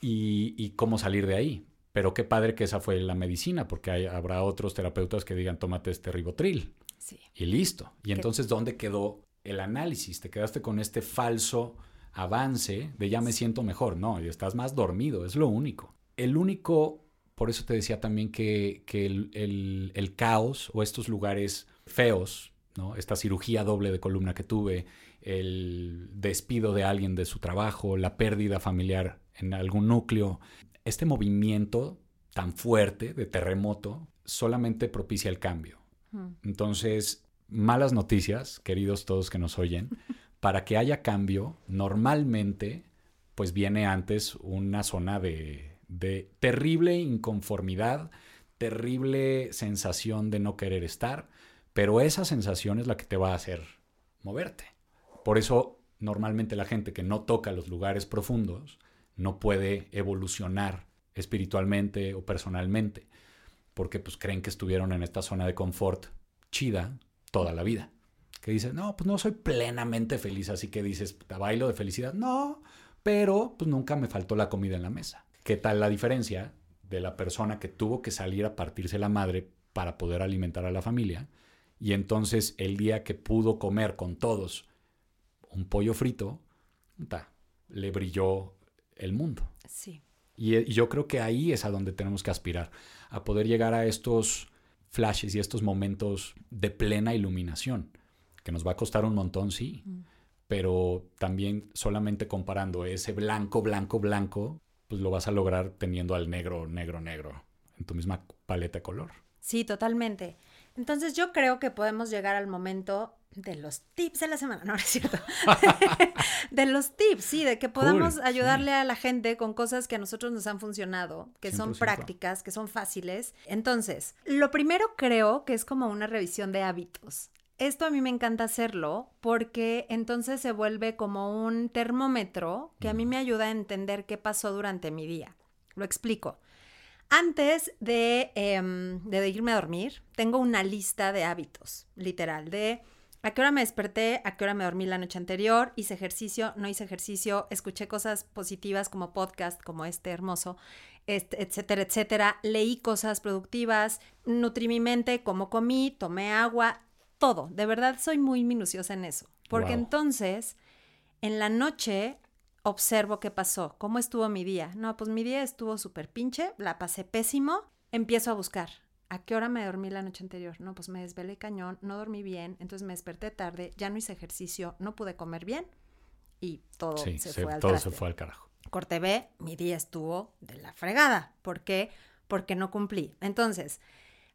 Y, cómo salir de ahí. Pero qué padre que esa fue la medicina, porque habrá otros terapeutas que digan, tómate este ribotril. Sí. Y listo. Y entonces, ¿dónde quedó el análisis? Te quedaste con este falso avance de ya me siento mejor. No, y estás más dormido, es lo único. El único, por eso te decía también que, el caos o estos lugares feos esta cirugía doble de columna que tuve, el despido de alguien de su trabajo, la pérdida familiar en algún núcleo. Este movimiento tan fuerte de terremoto solamente propicia el cambio. Entonces, malas noticias, queridos todos que nos oyen, para que haya cambio, normalmente, pues viene antes una zona de, de terrible inconformidad, terrible sensación de no querer estar, pero esa sensación es la que te va a hacer moverte. Por eso normalmente la gente que no toca los lugares profundos no puede evolucionar espiritualmente o personalmente, porque pues creen que estuvieron en esta zona de confort chida toda la vida. Que dices, no, pues no soy plenamente feliz, así que dices, te bailo de felicidad. No, pero pues nunca me faltó la comida en la mesa. ¿Qué tal la diferencia de la persona que tuvo que salir a partirse la madre para poder alimentar a la familia y entonces el día que pudo comer con todos un pollo frito, le brilló el mundo. Sí. Y, yo creo que ahí es a donde tenemos que aspirar, a poder llegar a estos flashes y estos momentos de plena iluminación, que nos va a costar un montón, sí, mm. pero también solamente comparando ese blanco, blanco, blanco, pues lo vas a lograr teniendo al negro, negro, negro en tu misma paleta de color. Sí, totalmente. Entonces yo creo que podemos llegar al momento de los tips de la semana, no, no es cierto. de los tips, sí, de que podamos ayudarle a la gente con cosas que a nosotros nos han funcionado, que son prácticas, que son fáciles. Entonces, lo primero creo que es como una revisión de hábitos. esto a mí me encanta hacerlo porque entonces se vuelve como un termómetro que a mí me ayuda a entender qué pasó durante mi día. Lo explico. Antes de, em, de irme a dormir, tengo una lista de hábitos, literal, de a qué hora me desperté, a qué hora me dormí la noche anterior, hice ejercicio, no hice ejercicio, escuché cosas positivas como podcast, como este hermoso, este, etcétera, etcétera, leí cosas productivas, nutrí mi mente, cómo comí, tomé agua, todo. De verdad soy muy minuciosa en eso. Porque entonces, en la noche observo qué pasó, cómo estuvo mi día. No, pues mi día estuvo súper pinche, la pasé pésimo, empiezo a buscar. ¿A qué hora me dormí la noche anterior? No, pues me desvelé cañón, no dormí bien, entonces me desperté tarde, ya no hice ejercicio, no pude comer bien y todo se, fue al todo se fue al carajo. Corte B, mi día estuvo de la fregada. ¿Por qué? Porque no cumplí. Entonces,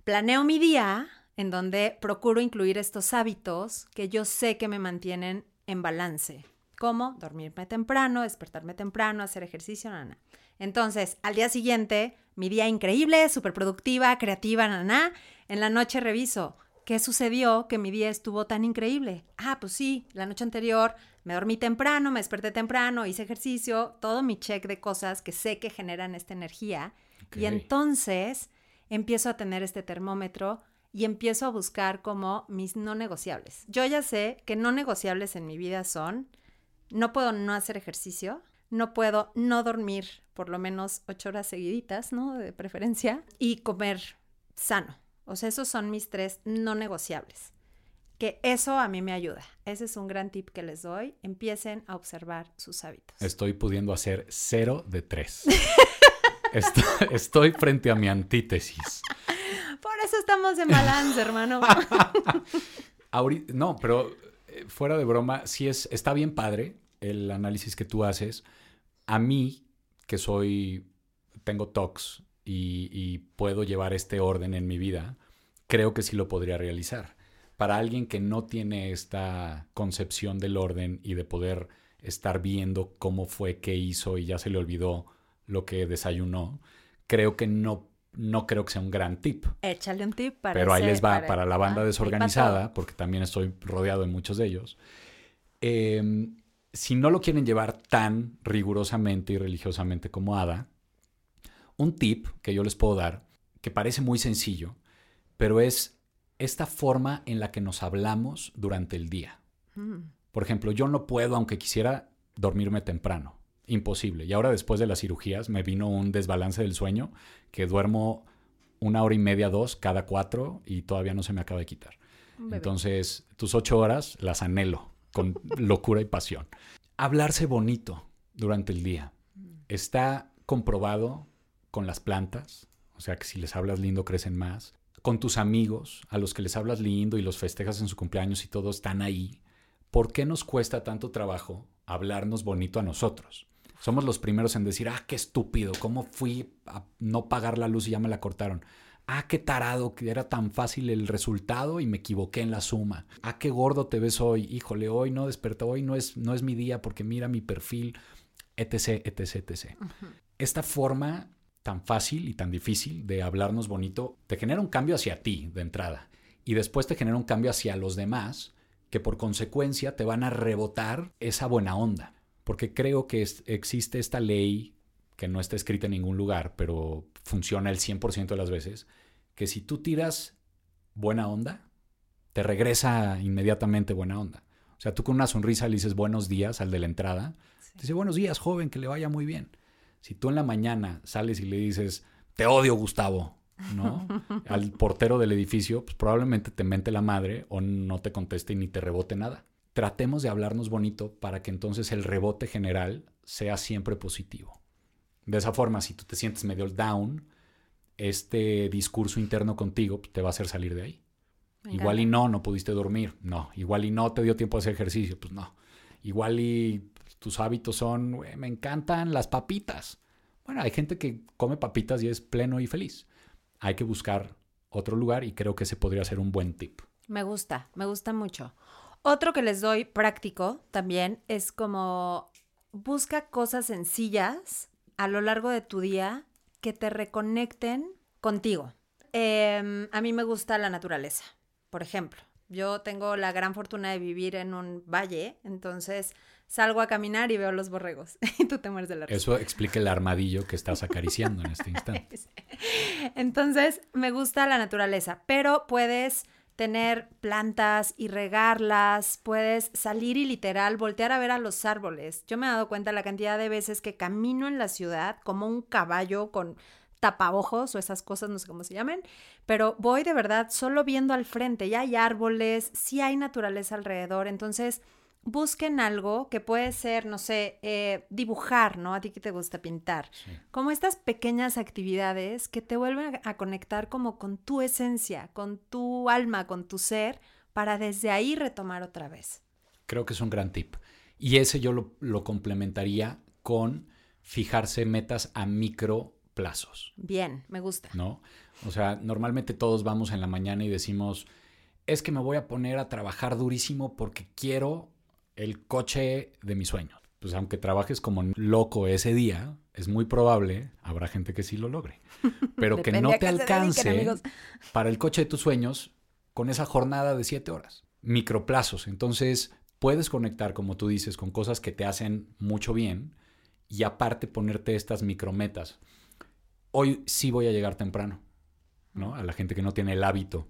planeo mi día en donde procuro incluir estos hábitos que yo sé que me mantienen en balance. como Dormirme temprano, despertarme temprano, hacer ejercicio, nana. Entonces, al día siguiente, mi día increíble, súper productiva, creativa, nana. En la noche reviso, ¿qué sucedió que mi día estuvo tan increíble? Ah, pues sí, la noche anterior me dormí temprano, me desperté temprano, hice ejercicio, todo mi check de cosas que sé que generan esta energía. Y entonces empiezo a tener este termómetro y empiezo a buscar como mis no negociables. Yo ya sé que no negociables en mi vida son, no puedo no hacer ejercicio, no puedo no dormir por lo menos ocho horas seguiditas, ¿no? De preferencia, y comer sano. O sea, esos son mis tres no negociables. Que eso a mí me ayuda. Ese es un gran tip que les doy. Empiecen a observar sus hábitos. Estoy pudiendo hacer cero de tres. estoy frente a mi antítesis. Por eso estamos en balance, hermano. no, pero eh, fuera de broma, sí es, está bien padre el análisis que tú haces. A mí, que soy, tengo TOCs y, y puedo llevar este orden en mi vida, creo que sí lo podría realizar. Para alguien que no tiene esta concepción del orden y de poder estar viendo cómo fue, qué hizo y ya se le olvidó lo que desayunó, creo que no no creo que sea un gran tip. Échale un tip para Pero ahí les va para, la banda desorganizada, porque también estoy rodeado de muchos de ellos. Em, si no lo quieren llevar tan rigurosamente y religiosamente como Ada, un tip que yo les puedo dar, que parece muy sencillo, pero es esta forma en la que nos hablamos durante el día. Mm. Por ejemplo, yo no puedo, aunque quisiera, dormirme temprano imposible. Y ahora después de las cirugías me vino un desbalance del sueño que duermo una hora y media, dos, cada cuatro y todavía no se me acaba de quitar. Entonces, tus ocho horas las anhelo con locura y pasión. Hablarse bonito durante el día. Está comprobado con las plantas, o sea que si les hablas lindo crecen más. Con tus amigos, a los que les hablas lindo y los festejas en su cumpleaños y todos están ahí. ¿Por qué nos cuesta tanto trabajo hablarnos bonito a nosotros? somos los primeros en decir, ah, qué estúpido, ¿cómo fui a no pagar la luz y ya me la cortaron? Ah, qué tarado, que era tan fácil el resultado y me equivoqué en la suma. Ah, qué gordo te ves hoy. Híjole, hoy no despertó, hoy no es, no es mi día porque mira mi perfil, etc, etc, etc. Esta forma tan fácil y tan difícil de hablarnos bonito te genera un cambio hacia ti de entrada y después te genera un cambio hacia los demás que por consecuencia te van a rebotar esa buena onda porque creo que existe esta ley que no está escrita en ningún lugar, pero funciona el 100% de las veces, que si tú tiras buena onda, te regresa inmediatamente buena onda. O sea, tú con una sonrisa le dices buenos días al de la entrada, te dice buenos días, joven, que le vaya muy bien. Si tú en la mañana sales y le dices, te odio, Gustavo, ¿no? al portero del edificio, pues probablemente te mente la madre o no te conteste ni te rebote nada tratemos de hablarnos bonito para que entonces el rebote general sea siempre positivo. De esa forma, si tú te sientes medio down, este discurso interno contigo te va a hacer salir de ahí. Igual y no, no pudiste dormir, no. Igual y no te dio tiempo a hacer ejercicio, pues no. Igual y tus hábitos son, me encantan las papitas. Bueno, hay gente que come papitas y es pleno y feliz. Hay que buscar otro lugar y creo que ese podría ser un buen tip. Me gusta, me gusta mucho. Otro que les doy práctico también es como busca cosas sencillas a lo largo de tu día que te reconecten contigo. Em, a mí me gusta la naturaleza, por ejemplo. Yo tengo la gran fortuna de vivir en un valle, entonces salgo a caminar y veo los borregos. y tú te mueres de la risa. Eso explica el armadillo que estás acariciando en este instante. Entonces, me gusta la naturaleza, pero puedes tener plantas y regarlas, puedes salir y literal voltear a ver a los árboles. Yo me he dado cuenta la cantidad de veces que camino en la ciudad como un caballo con tapabojos o esas cosas, no sé cómo se llamen, pero voy de verdad solo viendo al frente, ya hay árboles, sí hay naturaleza alrededor, entonces busquen algo que puede ser, no sé, eh, dibujar, ¿no? A ti que te gusta pintar. Como estas pequeñas actividades que te vuelven a, conectar como con tu esencia, con tu alma, con tu ser, para desde ahí retomar otra vez. Creo que es un gran tip. Y ese yo lo, lo complementaría con fijarse metas a micro plazos. Bien, me gusta. ¿No? O sea, normalmente todos vamos en la mañana y decimos, es que me voy a poner a trabajar durísimo porque quiero el coche de mis sueños. Pues aunque trabajes como loco ese día, es muy probable, habrá gente que sí lo logre, pero que no te alcance para el coche de tus sueños con esa jornada de siete horas. Microplazos. Entonces, puedes conectar, como tú dices, con cosas que te hacen mucho bien y aparte ponerte estas micrometas. Hoy sí voy a llegar temprano, ¿no? A la gente que no tiene el hábito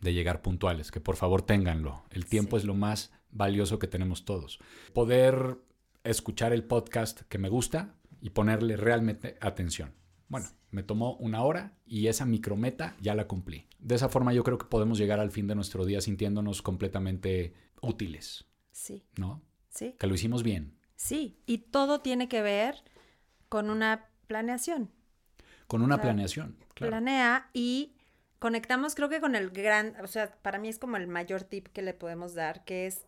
de llegar puntuales, que por favor ténganlo. El tiempo es lo más valioso que tenemos todos. Poder escuchar el podcast que me gusta y ponerle realmente atención. Bueno, me tomó una hora y esa micrometa ya la cumplí. De esa forma yo creo que podemos llegar al fin de nuestro día sintiéndonos completamente útiles. Sí. ¿No? Sí. Que lo hicimos bien. Sí, y todo tiene que ver con una planeación. Con una planeación. Planea y conectamos creo que con el gran, o sea, para mí es como el mayor tip que le podemos dar, que es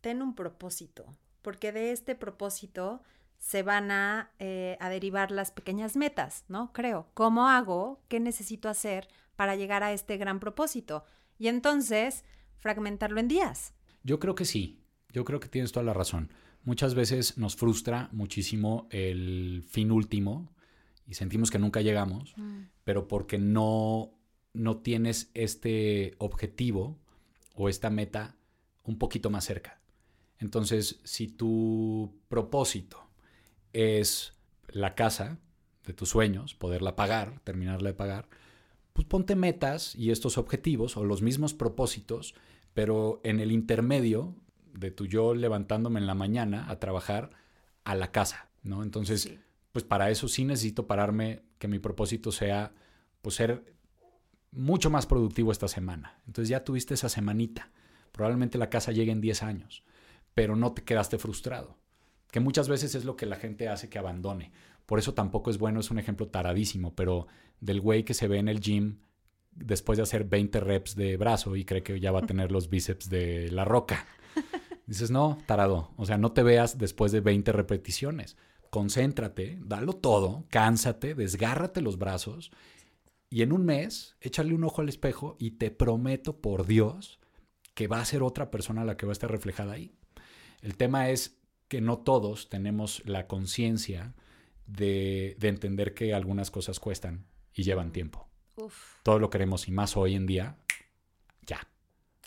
ten un propósito, porque de este propósito se van a, eh, a, derivar las pequeñas metas, ¿no? Creo. ¿Cómo hago? ¿Qué necesito hacer para llegar a este gran propósito? Y entonces, fragmentarlo en días. Yo creo que sí. Yo creo que tienes toda la razón. Muchas veces nos frustra muchísimo el fin último y sentimos que nunca llegamos, mm. pero porque no, no tienes este objetivo o esta meta un poquito más cerca. Entonces, si tu propósito es la casa de tus sueños, poderla pagar, terminarla de pagar, pues ponte metas y estos objetivos o los mismos propósitos, pero en el intermedio de tu yo levantándome en la mañana a trabajar a la casa, ¿no? Entonces, pues para eso sí necesito pararme, que mi propósito sea, pues ser mucho más productivo esta semana. Entonces ya tuviste esa semanita. Probablemente la casa llegue en 10 años pero no te quedaste frustrado. Que muchas veces es lo que la gente hace que abandone. Por eso tampoco es bueno, es un ejemplo taradísimo, pero del güey que se ve en el gym después de hacer 20 reps de brazo y cree que ya va a tener los bíceps de la roca. Dices, no, tarado. O sea, no te veas después de 20 repeticiones. Concéntrate, dalo todo, cánsate, desgárrate los brazos y en un mes échale un ojo al espejo y te prometo por Dios que va a ser otra persona la que va a estar reflejada ahí. El tema es que no todos tenemos la conciencia de, entender que algunas cosas cuestan y llevan tiempo. Todo lo queremos y más hoy en día, ya.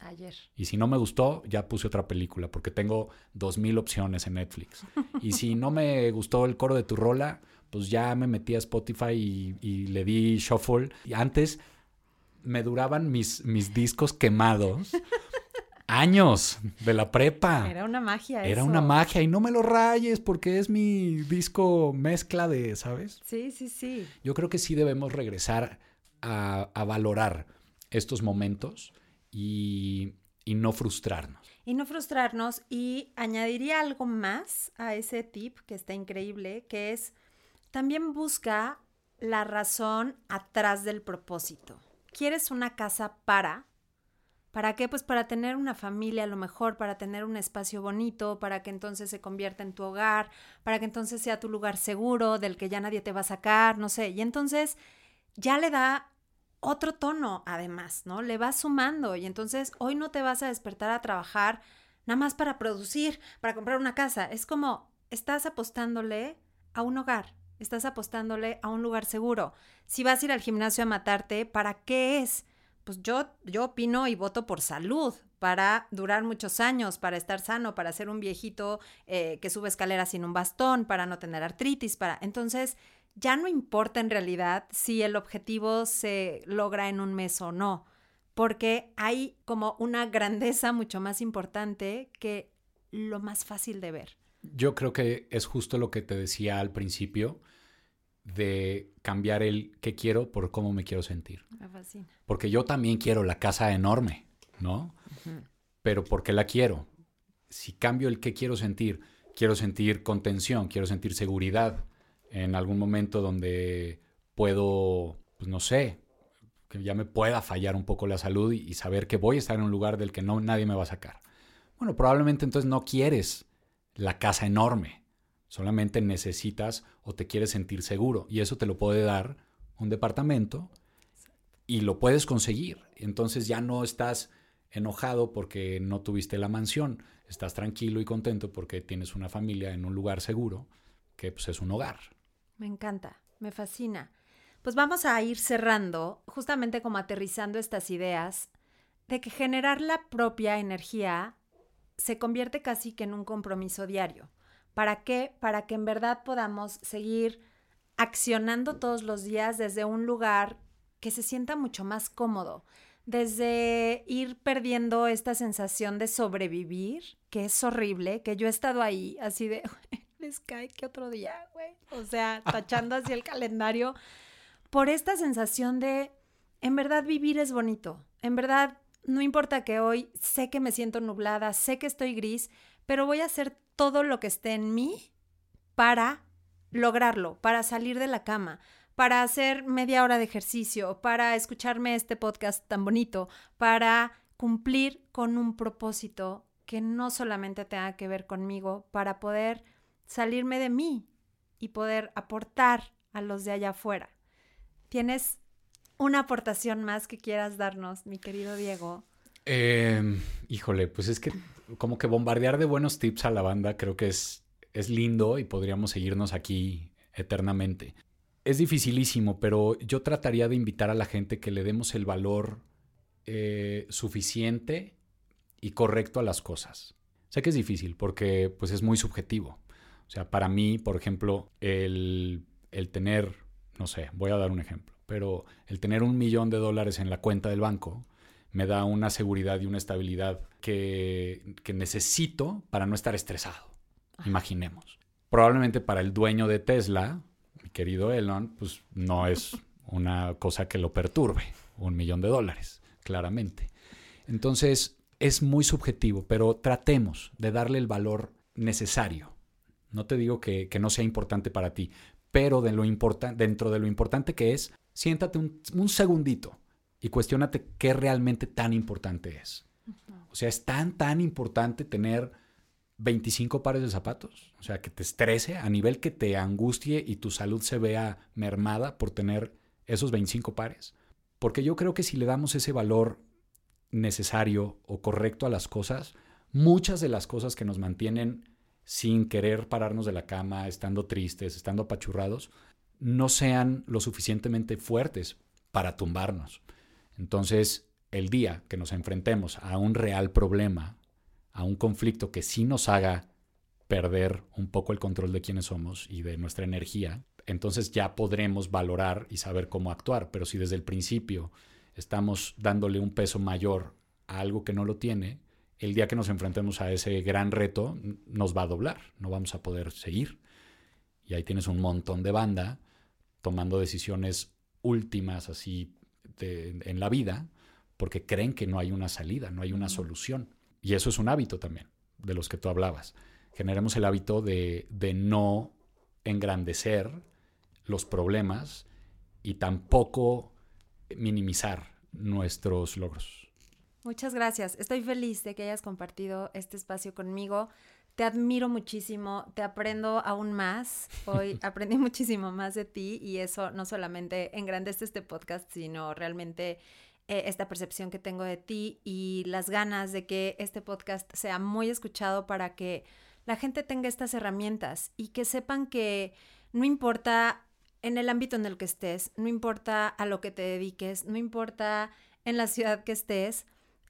Ayer. Y si no me gustó, ya puse otra película porque tengo dos mil opciones en Netflix. y si no me gustó el coro de tu rola, pues ya me metí a Spotify y, y le di shuffle. Y antes me duraban mis, mis discos quemados años de la prepa. Era una magia. Era una magia y no me lo rayes porque es mi disco mezcla de, ¿sabes? Sí, sí, sí. Yo creo que sí debemos regresar a, valorar estos momentos y, y no frustrarnos. Y no frustrarnos y añadiría algo más a ese tip que está increíble, que es también busca la razón atrás del propósito. ¿Quieres una casa para? ¿Para qué? Pues para tener una familia a lo mejor, para tener un espacio bonito, para que entonces se convierta en tu hogar, para que entonces sea tu lugar seguro, del que ya nadie te va a sacar, no sé. Y entonces ya le da otro tono además, ¿no? Le va sumando y entonces hoy no te vas a despertar a trabajar nada más para producir, para comprar una casa. Es como estás apostándole a un hogar, estás apostándole a un lugar seguro. Si vas a ir al gimnasio a matarte, ¿para qué es? Pues yo, yo opino y voto por salud, para durar muchos años, para estar sano, para ser un viejito eh, que sube escaleras sin un bastón, para no tener artritis, para... Entonces, ya no importa en realidad si el objetivo se logra en un mes o no, porque hay como una grandeza mucho más importante que lo más fácil de ver. Yo creo que es justo lo que te decía al principio de cambiar el qué quiero por cómo me quiero sentir. Me fascina. Porque yo también quiero la casa enorme, ¿no? Pero ¿por qué la quiero? Si cambio el qué quiero sentir, quiero sentir contención, quiero sentir seguridad en algún momento donde puedo, pues no sé, que ya me pueda fallar un poco la salud y, saber que voy a estar en un lugar del que no nadie me va a sacar. Bueno, probablemente entonces no quieres la casa enorme, solamente necesitas o te quieres sentir seguro y eso te lo puede dar un departamento y lo puedes conseguir. Entonces ya no estás enojado porque no tuviste la mansión, estás tranquilo y contento porque tienes una familia en un lugar seguro que pues, es un hogar. Me encanta, me fascina. Pues vamos a ir cerrando, justamente como aterrizando estas ideas de que generar la propia energía se convierte casi que en un compromiso diario. ¿Para qué? Para que en verdad podamos seguir accionando todos los días desde un lugar que se sienta mucho más cómodo, desde ir perdiendo esta sensación de sobrevivir, que es horrible, que yo he estado ahí así de, les cae que otro día, güey. O sea, tachando así el calendario, por esta sensación de, en verdad vivir es bonito, en verdad no importa que hoy sé que me siento nublada, sé que estoy gris, pero voy a hacer todo lo que esté en mí para lograrlo, para salir de la cama, para hacer media hora de ejercicio, para escucharme este podcast tan bonito, para cumplir con un propósito que no solamente tenga que ver conmigo, para poder salirme de mí y poder aportar a los de allá afuera. ¿Tienes una aportación más que quieras darnos, mi querido Diego? Em, híjole, pues es que como que bombardear de buenos tips a la banda creo que es, es lindo y podríamos seguirnos aquí eternamente. Es dificilísimo, pero yo trataría de invitar a la gente que le demos el valor eh, suficiente y correcto a las cosas. Sé que es difícil porque pues es muy subjetivo. O sea, para mí, por ejemplo, el, el tener, no sé, voy a dar un ejemplo, pero el tener un millón de dólares en la cuenta del banco me da una seguridad y una estabilidad que, que necesito para no estar estresado. Imaginemos. Probablemente para el dueño de Tesla querido Elon, pues no es una cosa que lo perturbe, un millón de dólares, claramente. Entonces, es muy subjetivo, pero tratemos de darle el valor necesario. No te digo que, no sea importante para ti, pero de lo dentro de lo importante que es, siéntate un, un segundito y cuestionate qué realmente tan importante es. O sea, es tan, tan importante tener 25 pares de zapatos. O sea, que te estrese a nivel que te angustie y tu salud se vea mermada por tener esos 25 pares. Porque yo creo que si le damos ese valor necesario o correcto a las cosas, muchas de las cosas que nos mantienen sin querer pararnos de la cama, estando tristes, estando apachurrados, no sean lo suficientemente fuertes para tumbarnos. Entonces, el día que nos enfrentemos a un real problema, a un conflicto que sí nos haga perder un poco el control de quiénes somos y de nuestra energía, entonces ya podremos valorar y saber cómo actuar. Pero si desde el principio estamos dándole un peso mayor a algo que no lo tiene, el día que nos enfrentemos a ese gran reto nos va a doblar, no vamos a poder seguir. Y ahí tienes un montón de banda tomando decisiones últimas así en la vida porque creen que no hay una salida, no hay una solución. Y eso es un hábito también, de los que tú hablabas. Generemos el hábito de, no engrandecer los problemas y tampoco minimizar nuestros logros. Muchas gracias. Estoy feliz de que hayas compartido este espacio conmigo. Te admiro muchísimo, te aprendo aún más. Hoy aprendí muchísimo más de ti y eso no solamente engrandece este podcast, sino realmente eh, esta percepción que tengo de ti y las ganas de que este podcast sea muy escuchado para que la gente tenga estas herramientas y que sepan que no importa en el ámbito en el que estés, no importa a lo que te dediques, no importa en la ciudad que estés,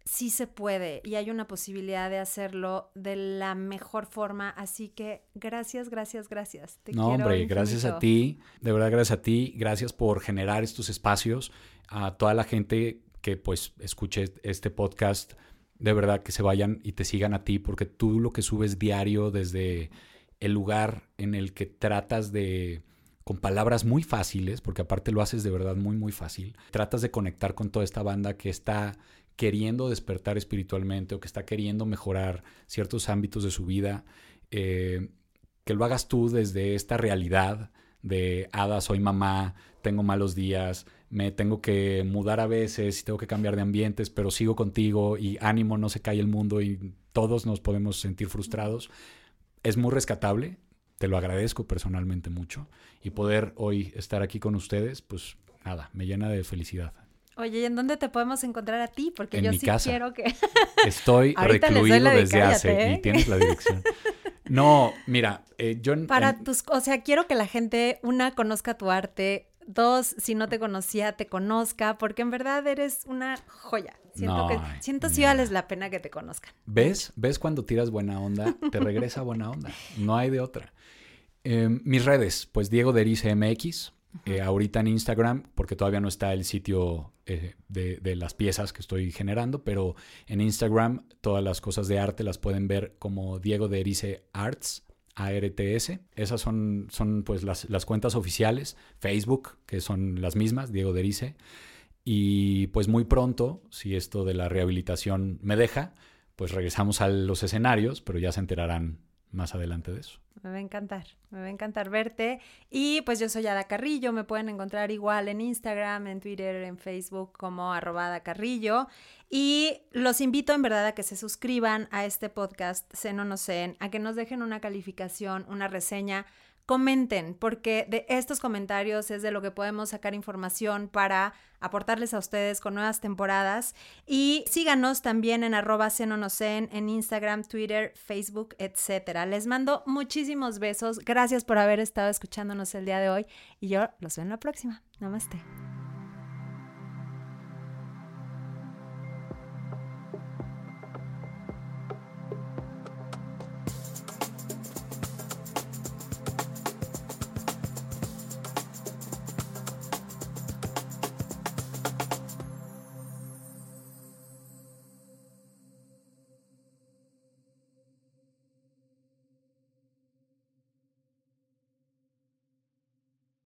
sí se puede y hay una posibilidad de hacerlo de la mejor forma. Así que gracias, gracias, gracias. Te no, hombre, gracias a ti. De verdad, gracias a ti. Gracias por generar estos espacios. A toda la gente que pues escuche este podcast, de verdad que se vayan y te sigan a ti porque tú lo que subes diario desde el lugar en el que tratas de con palabras muy fáciles, porque aparte lo haces de verdad muy, muy fácil. Tratas de conectar con toda esta banda que está queriendo despertar espiritualmente o que está queriendo mejorar ciertos ámbitos de su vida, eh, que lo hagas tú desde esta realidad de, Ada, soy mamá, tengo malos días, me tengo que mudar a veces y tengo que cambiar de ambientes, pero sigo contigo y ánimo, no se cae el mundo y todos nos podemos sentir frustrados. Es muy rescatable, te lo agradezco personalmente mucho y poder hoy estar aquí con ustedes, pues nada, me llena de felicidad. Oye, ¿y en dónde te podemos encontrar a ti? Porque yo sí quiero que. Estoy recluido desde hace y ¿eh? tienes la dirección. No, mira, eh, yo. Para tus. O sea, quiero que la gente, una, conozca tu arte. Dos, si no te conocía, te conozca, porque en verdad eres una joya. Siento que siento si vales la pena que te conozcan. ¿Ves? ¿Ves cuando tiras buena onda? Te regresa buena onda. No hay de otra. Em, mis redes, pues Diego Derice MX, eh, ahorita en Instagram, porque todavía no está el sitio eh, de, las piezas que estoy generando, pero en Instagram todas las cosas de arte las pueden ver como Diego de Erice Arts, ARTS. Esas son, son pues las, las, cuentas oficiales, Facebook, que son las mismas, Diego de Erice. Y pues muy pronto, si esto de la rehabilitación me deja, pues regresamos a los escenarios, pero ya se enterarán más adelante de eso. Me va a encantar, me va a encantar verte. Y pues yo soy Ada Carrillo, me pueden encontrar igual en Instagram, en Twitter, en Facebook como arrobada Carrillo. Y los invito en verdad a que se suscriban a este podcast, Seno No Sen, a que nos dejen una calificación, una reseña comenten, porque de estos comentarios es de lo que podemos sacar información para aportarles a ustedes con nuevas temporadas. Y síganos también en arroba senonocen en Instagram, Twitter, Facebook, etc. Les mando muchísimos besos. Gracias por haber estado escuchándonos el día de hoy y yo los veo en la próxima. Namaste.